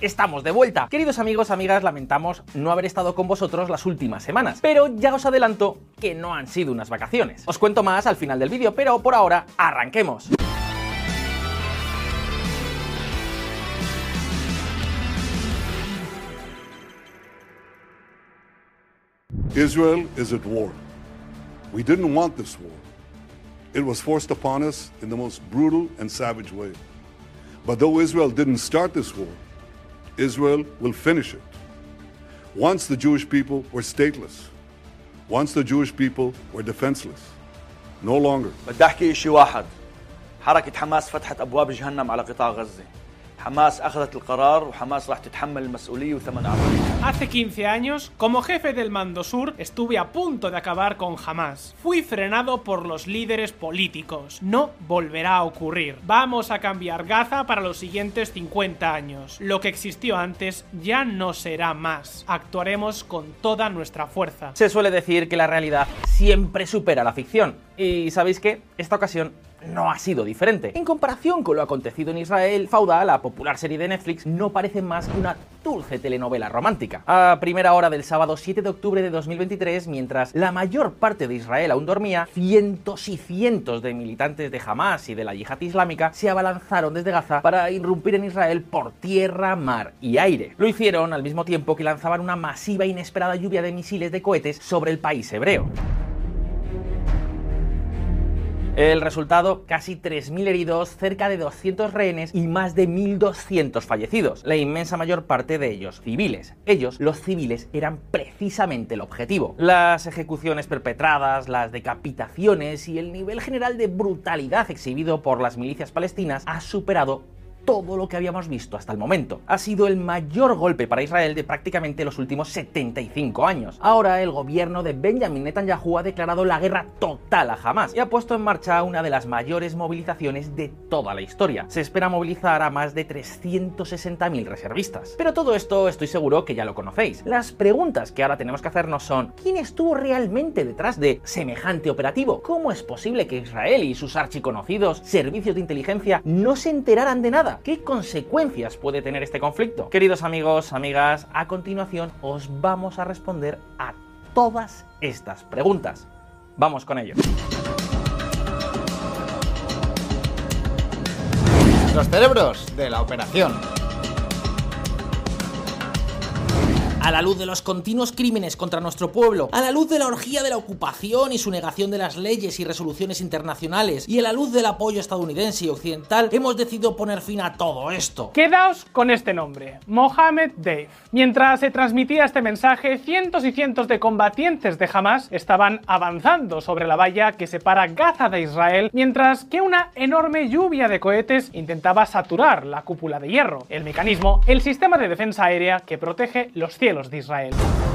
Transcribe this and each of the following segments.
estamos de vuelta. Queridos amigos, amigas, lamentamos no haber estado con vosotros las últimas semanas, pero ya os adelanto que no han sido unas vacaciones. Os cuento más al final del vídeo, pero por ahora, arranquemos. Israel is at war. We didn't want this war. It was forced upon us in the most brutal and savage way. But though Israel didn't start this war, Israel will finish it. Once the Jewish people were stateless, once the Jewish people were defenseless, no longer. بدي احكي شيء واحد حركة حماس فتحت ابواب جهنم على قطاع غزة Hamas Hamas Hace 15 años, como jefe del mando sur, estuve a punto de acabar con Hamas. Fui frenado por los líderes políticos. No volverá a ocurrir. Vamos a cambiar Gaza para los siguientes 50 años. Lo que existió antes ya no será más. Actuaremos con toda nuestra fuerza. Se suele decir que la realidad siempre supera la ficción. Y ¿sabéis qué? Esta ocasión no ha sido diferente. En comparación con lo acontecido en Israel, Fauda, la popular serie de Netflix, no parece más que una dulce telenovela romántica. A primera hora del sábado 7 de octubre de 2023, mientras la mayor parte de Israel aún dormía, cientos y cientos de militantes de Hamas y de la yihad islámica se abalanzaron desde Gaza para irrumpir en Israel por tierra, mar y aire. Lo hicieron al mismo tiempo que lanzaban una masiva e inesperada lluvia de misiles de cohetes sobre el país hebreo. El resultado, casi 3.000 heridos, cerca de 200 rehenes y más de 1.200 fallecidos, la inmensa mayor parte de ellos civiles. Ellos, los civiles, eran precisamente el objetivo. Las ejecuciones perpetradas, las decapitaciones y el nivel general de brutalidad exhibido por las milicias palestinas ha superado todo lo que habíamos visto hasta el momento. Ha sido el mayor golpe para Israel de prácticamente los últimos 75 años. Ahora el gobierno de Benjamin Netanyahu ha declarado la guerra total a Hamas y ha puesto en marcha una de las mayores movilizaciones de toda la historia. Se espera movilizar a más de 360.000 reservistas. Pero todo esto estoy seguro que ya lo conocéis. Las preguntas que ahora tenemos que hacernos son ¿quién estuvo realmente detrás de semejante operativo? ¿Cómo es posible que Israel y sus archiconocidos servicios de inteligencia no se enteraran de nada? ¿Qué consecuencias puede tener este conflicto? Queridos amigos, amigas, a continuación os vamos a responder a todas estas preguntas. Vamos con ello. Los cerebros de la operación. A la luz de los continuos crímenes contra nuestro pueblo, a la luz de la orgía de la ocupación y su negación de las leyes y resoluciones internacionales, y a la luz del apoyo estadounidense y occidental, hemos decidido poner fin a todo esto. Quedaos con este nombre, Mohammed Dave. Mientras se transmitía este mensaje, cientos y cientos de combatientes de Hamas estaban avanzando sobre la valla que separa Gaza de Israel, mientras que una enorme lluvia de cohetes intentaba saturar la cúpula de hierro, el mecanismo, el sistema de defensa aérea que protege los cielos de Israel.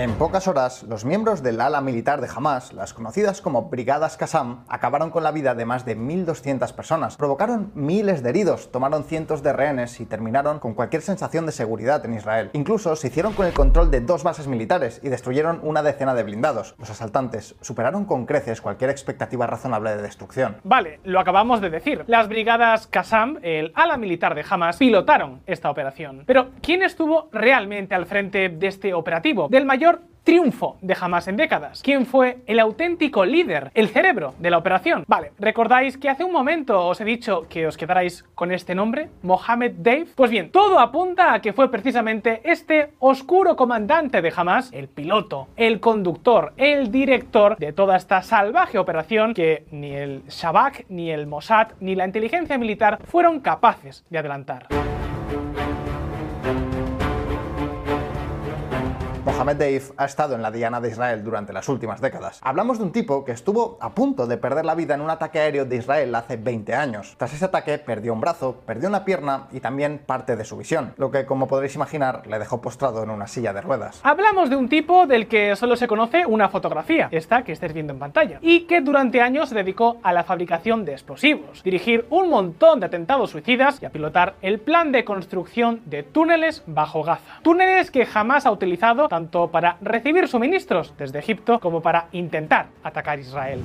En pocas horas, los miembros del ala militar de Hamas, las conocidas como Brigadas Qassam, acabaron con la vida de más de 1.200 personas, provocaron miles de heridos, tomaron cientos de rehenes y terminaron con cualquier sensación de seguridad en Israel. Incluso se hicieron con el control de dos bases militares y destruyeron una decena de blindados. Los asaltantes superaron con creces cualquier expectativa razonable de destrucción. Vale, lo acabamos de decir. Las brigadas Qassam, el ala militar de Hamas, pilotaron esta operación. Pero, ¿quién estuvo realmente al frente de este operativo? Del mayor triunfo de Hamas en décadas. ¿Quién fue el auténtico líder, el cerebro de la operación? Vale, ¿recordáis que hace un momento os he dicho que os quedarais con este nombre? Mohammed Dave. Pues bien, todo apunta a que fue precisamente este oscuro comandante de Hamas, el piloto, el conductor, el director de toda esta salvaje operación que ni el Shabak, ni el Mossad, ni la inteligencia militar fueron capaces de adelantar. Mohamed Dave ha estado en la diana de Israel durante las últimas décadas. Hablamos de un tipo que estuvo a punto de perder la vida en un ataque aéreo de Israel hace 20 años. Tras ese ataque perdió un brazo, perdió una pierna y también parte de su visión, lo que como podréis imaginar le dejó postrado en una silla de ruedas. Hablamos de un tipo del que solo se conoce una fotografía, esta que estáis viendo en pantalla, y que durante años se dedicó a la fabricación de explosivos, dirigir un montón de atentados suicidas y a pilotar el plan de construcción de túneles bajo Gaza. Túneles que jamás ha utilizado tanto para recibir suministros desde Egipto como para intentar atacar Israel.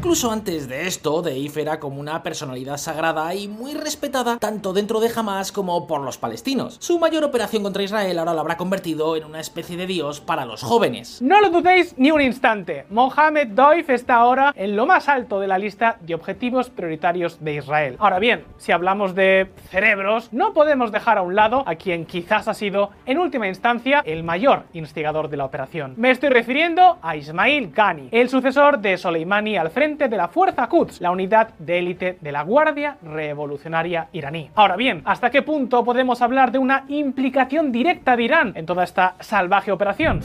Incluso antes de esto, Deif era como una personalidad sagrada y muy respetada tanto dentro de Hamas como por los palestinos. Su mayor operación contra Israel ahora lo habrá convertido en una especie de dios para los jóvenes. No lo dudéis ni un instante, Mohamed Doif está ahora en lo más alto de la lista de objetivos prioritarios de Israel. Ahora bien, si hablamos de cerebros, no podemos dejar a un lado a quien quizás ha sido, en última instancia, el mayor instigador de la operación. Me estoy refiriendo a Ismail Ghani, el sucesor de Soleimani al frente de la Fuerza Quds, la unidad de élite de la Guardia Revolucionaria iraní. Ahora bien, ¿hasta qué punto podemos hablar de una implicación directa de Irán en toda esta salvaje operación?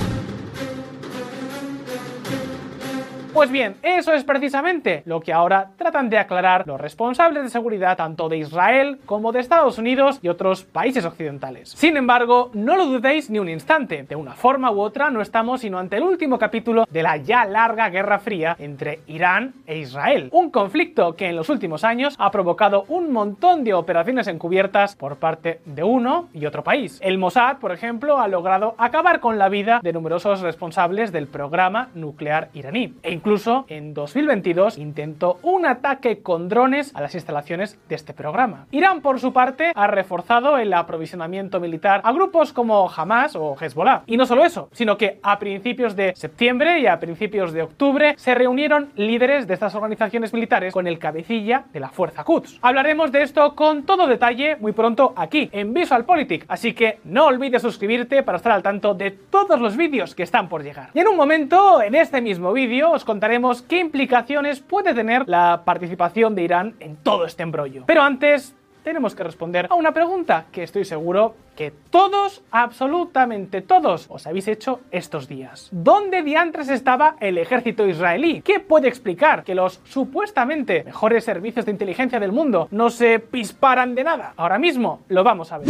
Pues bien, eso es precisamente lo que ahora tratan de aclarar los responsables de seguridad tanto de Israel como de Estados Unidos y otros países occidentales. Sin embargo, no lo dudéis ni un instante, de una forma u otra no estamos sino ante el último capítulo de la ya larga Guerra Fría entre Irán e Israel, un conflicto que en los últimos años ha provocado un montón de operaciones encubiertas por parte de uno y otro país. El Mossad, por ejemplo, ha logrado acabar con la vida de numerosos responsables del programa nuclear iraní incluso en 2022 intentó un ataque con drones a las instalaciones de este programa. Irán, por su parte, ha reforzado el aprovisionamiento militar a grupos como Hamas o Hezbollah. Y no solo eso, sino que a principios de septiembre y a principios de octubre se reunieron líderes de estas organizaciones militares con el cabecilla de la Fuerza Quds. Hablaremos de esto con todo detalle muy pronto aquí, en VisualPolitik, así que no olvides suscribirte para estar al tanto de todos los vídeos que están por llegar. Y en un momento, en este mismo vídeo, os contaremos qué implicaciones puede tener la participación de Irán en todo este embrollo. Pero antes, tenemos que responder a una pregunta que estoy seguro que todos, absolutamente todos, os habéis hecho estos días. ¿Dónde diantres estaba el ejército israelí? ¿Qué puede explicar que los supuestamente mejores servicios de inteligencia del mundo no se pisparan de nada? Ahora mismo lo vamos a ver.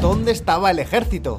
¿Dónde estaba el ejército?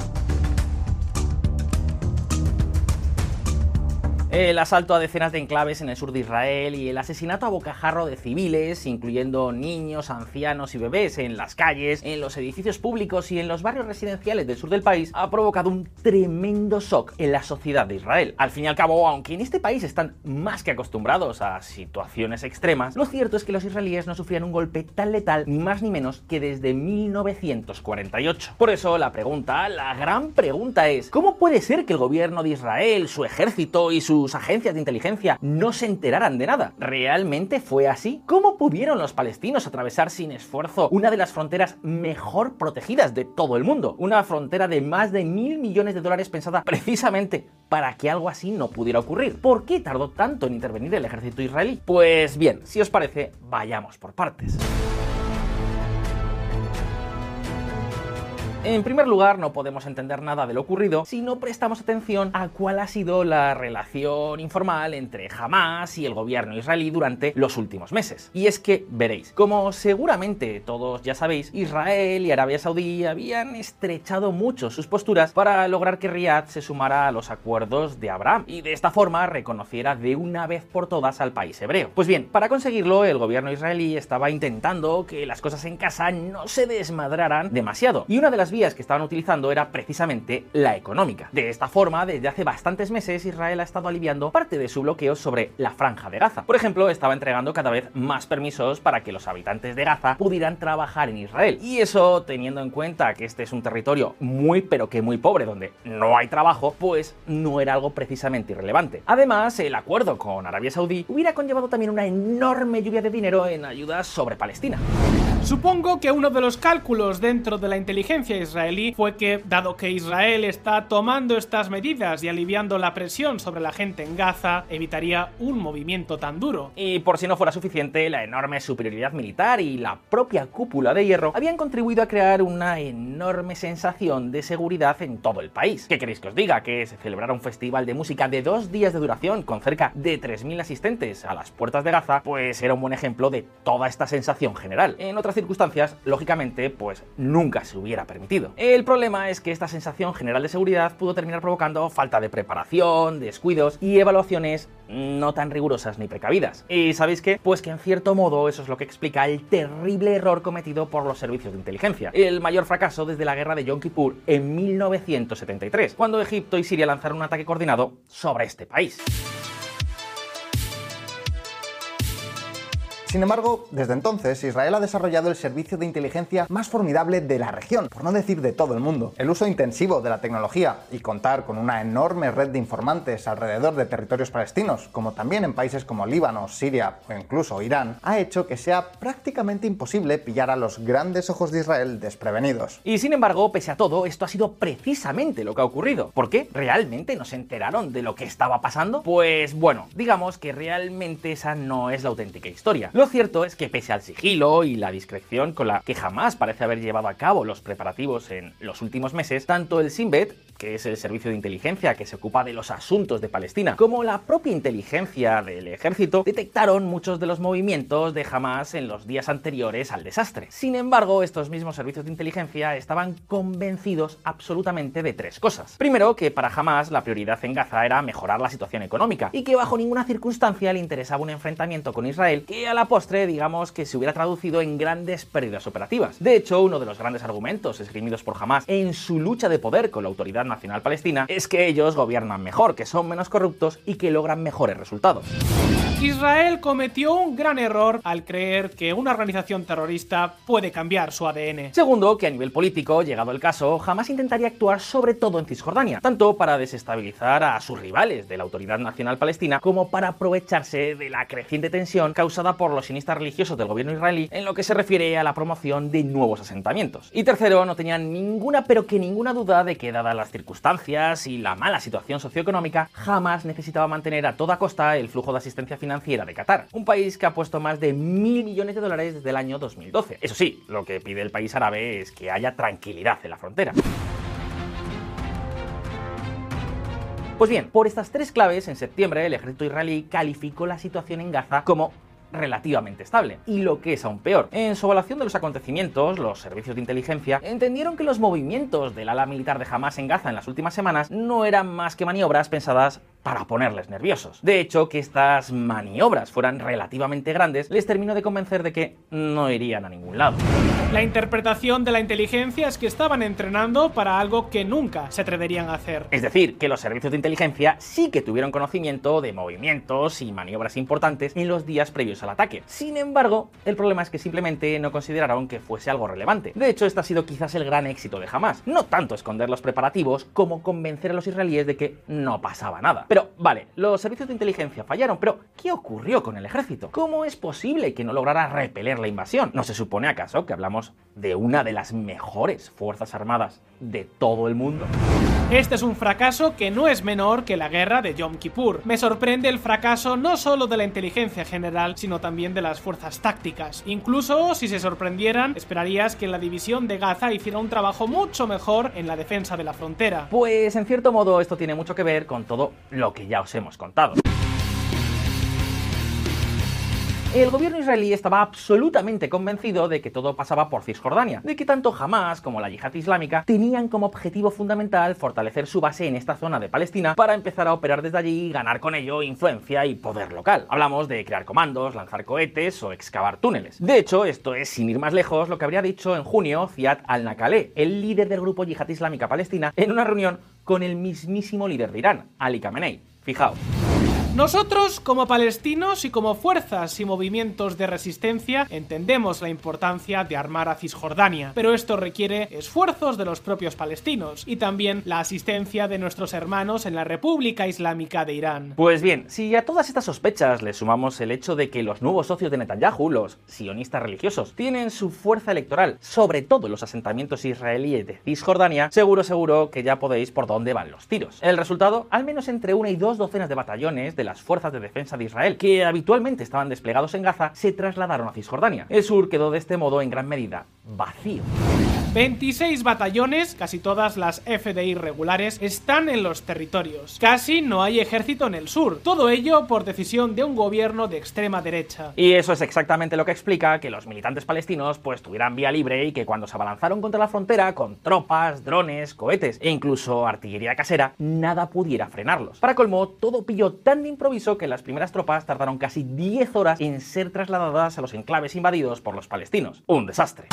El asalto a decenas de enclaves en el sur de Israel y el asesinato a bocajarro de civiles, incluyendo niños, ancianos y bebés en las calles, en los edificios públicos y en los barrios residenciales del sur del país, ha provocado un tremendo shock en la sociedad de Israel. Al fin y al cabo, aunque en este país están más que acostumbrados a situaciones extremas, lo cierto es que los israelíes no sufrían un golpe tan letal ni más ni menos que desde 1948. Por eso la pregunta, la gran pregunta es, ¿cómo puede ser que el gobierno de Israel, su ejército y sus agencias de inteligencia no se enteraran de nada. ¿Realmente fue así? ¿Cómo pudieron los palestinos atravesar sin esfuerzo una de las fronteras mejor protegidas de todo el mundo? Una frontera de más de mil millones de dólares pensada precisamente para que algo así no pudiera ocurrir. ¿Por qué tardó tanto en intervenir el ejército israelí? Pues bien, si os parece, vayamos por partes. En primer lugar, no podemos entender nada de lo ocurrido si no prestamos atención a cuál ha sido la relación informal entre Hamas y el gobierno israelí durante los últimos meses. Y es que, veréis, como seguramente todos ya sabéis, Israel y Arabia Saudí habían estrechado mucho sus posturas para lograr que Riyadh se sumara a los acuerdos de Abraham y de esta forma reconociera de una vez por todas al país hebreo. Pues bien, para conseguirlo, el gobierno israelí estaba intentando que las cosas en casa no se desmadraran demasiado. Y una de las que estaban utilizando era precisamente la económica. De esta forma, desde hace bastantes meses, Israel ha estado aliviando parte de su bloqueo sobre la franja de Gaza. Por ejemplo, estaba entregando cada vez más permisos para que los habitantes de Gaza pudieran trabajar en Israel. Y eso, teniendo en cuenta que este es un territorio muy pero que muy pobre, donde no hay trabajo, pues no era algo precisamente irrelevante. Además, el acuerdo con Arabia Saudí hubiera conllevado también una enorme lluvia de dinero en ayudas sobre Palestina. Supongo que uno de los cálculos dentro de la inteligencia israelí fue que, dado que Israel está tomando estas medidas y aliviando la presión sobre la gente en Gaza, evitaría un movimiento tan duro. Y por si no fuera suficiente, la enorme superioridad militar y la propia cúpula de hierro habían contribuido a crear una enorme sensación de seguridad en todo el país. ¿Qué queréis que os diga? Que se celebrara un festival de música de dos días de duración con cerca de 3.000 asistentes a las puertas de Gaza, pues era un buen ejemplo de toda esta sensación general. En otras circunstancias, lógicamente, pues nunca se hubiera permitido. El problema es que esta sensación general de seguridad pudo terminar provocando falta de preparación, descuidos y evaluaciones no tan rigurosas ni precavidas. ¿Y sabéis qué? Pues que en cierto modo eso es lo que explica el terrible error cometido por los servicios de inteligencia. El mayor fracaso desde la guerra de Yom Kippur en 1973, cuando Egipto y Siria lanzaron un ataque coordinado sobre este país. Sin embargo, desde entonces, Israel ha desarrollado el servicio de inteligencia más formidable de la región, por no decir de todo el mundo. El uso intensivo de la tecnología y contar con una enorme red de informantes alrededor de territorios palestinos, como también en países como Líbano, Siria o incluso Irán, ha hecho que sea prácticamente imposible pillar a los grandes ojos de Israel desprevenidos. Y sin embargo, pese a todo, esto ha sido precisamente lo que ha ocurrido. ¿Por qué? ¿Realmente no se enteraron de lo que estaba pasando? Pues bueno, digamos que realmente esa no es la auténtica historia. Lo cierto es que pese al sigilo y la discreción con la que jamás parece haber llevado a cabo los preparativos en los últimos meses, tanto el Simbet, que es el servicio de inteligencia que se ocupa de los asuntos de Palestina, como la propia inteligencia del ejército, detectaron muchos de los movimientos de Hamas en los días anteriores al desastre. Sin embargo, estos mismos servicios de inteligencia estaban convencidos absolutamente de tres cosas. Primero, que para Hamas la prioridad en Gaza era mejorar la situación económica y que bajo ninguna circunstancia le interesaba un enfrentamiento con Israel que a la postre, digamos que se hubiera traducido en grandes pérdidas operativas. De hecho, uno de los grandes argumentos esgrimidos por Hamas en su lucha de poder con la Autoridad Nacional Palestina es que ellos gobiernan mejor, que son menos corruptos y que logran mejores resultados. Israel cometió un gran error al creer que una organización terrorista puede cambiar su ADN. Segundo, que a nivel político, llegado el caso, jamás intentaría actuar sobre todo en Cisjordania, tanto para desestabilizar a sus rivales de la Autoridad Nacional Palestina como para aprovecharse de la creciente tensión causada por los sionistas religiosos del gobierno israelí en lo que se refiere a la promoción de nuevos asentamientos. Y tercero, no tenían ninguna pero que ninguna duda de que dadas las circunstancias y la mala situación socioeconómica, jamás necesitaba mantener a toda costa el flujo de asistencia financiera de Qatar, un país que ha puesto más de mil millones de dólares desde el año 2012. Eso sí, lo que pide el país árabe es que haya tranquilidad en la frontera. Pues bien, por estas tres claves, en septiembre el ejército israelí calificó la situación en Gaza como relativamente estable. Y lo que es aún peor, en su evaluación de los acontecimientos, los servicios de inteligencia entendieron que los movimientos del ala militar de Hamas en Gaza en las últimas semanas no eran más que maniobras pensadas para ponerles nerviosos. De hecho, que estas maniobras fueran relativamente grandes les terminó de convencer de que no irían a ningún lado. La interpretación de la inteligencia es que estaban entrenando para algo que nunca se atreverían a hacer. Es decir, que los servicios de inteligencia sí que tuvieron conocimiento de movimientos y maniobras importantes en los días previos al ataque. Sin embargo, el problema es que simplemente no consideraron que fuese algo relevante. De hecho, este ha sido quizás el gran éxito de Hamas. No tanto esconder los preparativos como convencer a los israelíes de que no pasaba nada. Pero, vale, los servicios de inteligencia fallaron, pero ¿qué ocurrió con el ejército? ¿Cómo es posible que no lograra repeler la invasión? ¿No se supone acaso que hablamos de una de las mejores fuerzas armadas de todo el mundo? Este es un fracaso que no es menor que la guerra de Yom Kippur. Me sorprende el fracaso no solo de la inteligencia general, sino también de las fuerzas tácticas. Incluso si se sorprendieran, esperarías que la división de Gaza hiciera un trabajo mucho mejor en la defensa de la frontera. Pues en cierto modo esto tiene mucho que ver con todo lo que ya os hemos contado. El gobierno israelí estaba absolutamente convencido de que todo pasaba por Cisjordania, de que tanto Hamas como la yihad islámica tenían como objetivo fundamental fortalecer su base en esta zona de Palestina para empezar a operar desde allí y ganar con ello influencia y poder local. Hablamos de crear comandos, lanzar cohetes o excavar túneles. De hecho, esto es, sin ir más lejos, lo que habría dicho en junio Ziad al-Nakaleh, el líder del grupo yihad islámica palestina, en una reunión con el mismísimo líder de Irán, Ali Khamenei. Fijaos. Nosotros, como palestinos y como fuerzas y movimientos de resistencia, entendemos la importancia de armar a Cisjordania, pero esto requiere esfuerzos de los propios palestinos y también la asistencia de nuestros hermanos en la República Islámica de Irán. Pues bien, si a todas estas sospechas le sumamos el hecho de que los nuevos socios de Netanyahu, los sionistas religiosos, tienen su fuerza electoral, sobre todo en los asentamientos israelíes de Cisjordania, seguro seguro que ya podéis por dónde van los tiros. El resultado, al menos entre una y dos docenas de batallones de las fuerzas de defensa de Israel, que habitualmente estaban desplegados en Gaza, se trasladaron a Cisjordania. El sur quedó de este modo en gran medida vacío. 26 batallones, casi todas las FDI regulares, están en los territorios. Casi no hay ejército en el sur. Todo ello por decisión de un gobierno de extrema derecha. Y eso es exactamente lo que explica que los militantes palestinos pues tuvieran vía libre y que cuando se abalanzaron contra la frontera con tropas, drones, cohetes e incluso artillería casera, nada pudiera frenarlos. Para colmo, todo pilló tan de improviso que las primeras tropas tardaron casi 10 horas en ser trasladadas a los enclaves invadidos por los palestinos. Un desastre.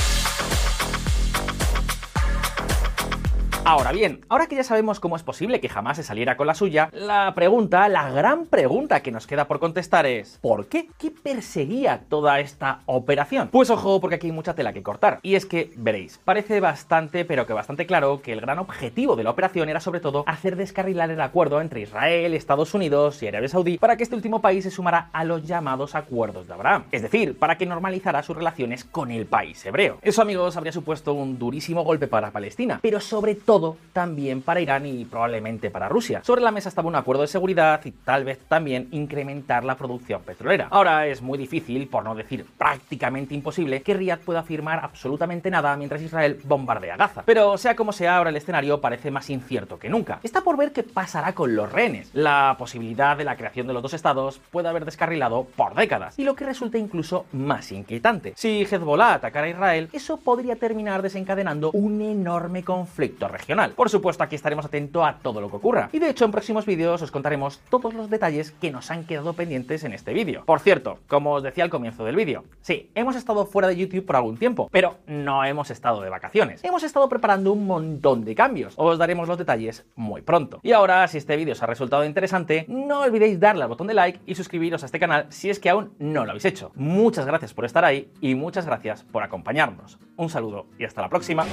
Ahora bien, ahora que ya sabemos cómo es posible que jamás se saliera con la suya, la pregunta, la gran pregunta que nos queda por contestar es ¿por qué? ¿Qué perseguía toda esta operación? Pues ojo, porque aquí hay mucha tela que cortar. Y es que, veréis, parece bastante, pero que bastante claro, que el gran objetivo de la operación era sobre todo hacer descarrilar el acuerdo entre Israel, Estados Unidos y Arabia Saudí para que este último país se sumara a los llamados acuerdos de Abraham. Es decir, para que normalizara sus relaciones con el país hebreo. Eso, amigos, habría supuesto un durísimo golpe para Palestina, pero sobre todo todo también para Irán y probablemente para Rusia. Sobre la mesa estaba un acuerdo de seguridad y tal vez también incrementar la producción petrolera. Ahora es muy difícil, por no decir prácticamente imposible, que Riyadh pueda afirmar absolutamente nada mientras Israel bombardea Gaza. Pero sea como sea, ahora el escenario parece más incierto que nunca. Está por ver qué pasará con los rehenes. La posibilidad de la creación de los dos estados puede haber descarrilado por décadas. Y lo que resulta incluso más inquietante. Si Hezbollah atacara a Israel, eso podría terminar desencadenando un enorme conflicto por supuesto, aquí estaremos atentos a todo lo que ocurra. Y de hecho, en próximos vídeos os contaremos todos los detalles que nos han quedado pendientes en este vídeo. Por cierto, como os decía al comienzo del vídeo, sí, hemos estado fuera de YouTube por algún tiempo, pero no hemos estado de vacaciones. Hemos estado preparando un montón de cambios. Os daremos los detalles muy pronto. Y ahora, si este vídeo os ha resultado interesante, no olvidéis darle al botón de like y suscribiros a este canal si es que aún no lo habéis hecho. Muchas gracias por estar ahí y muchas gracias por acompañarnos. Un saludo y hasta la próxima.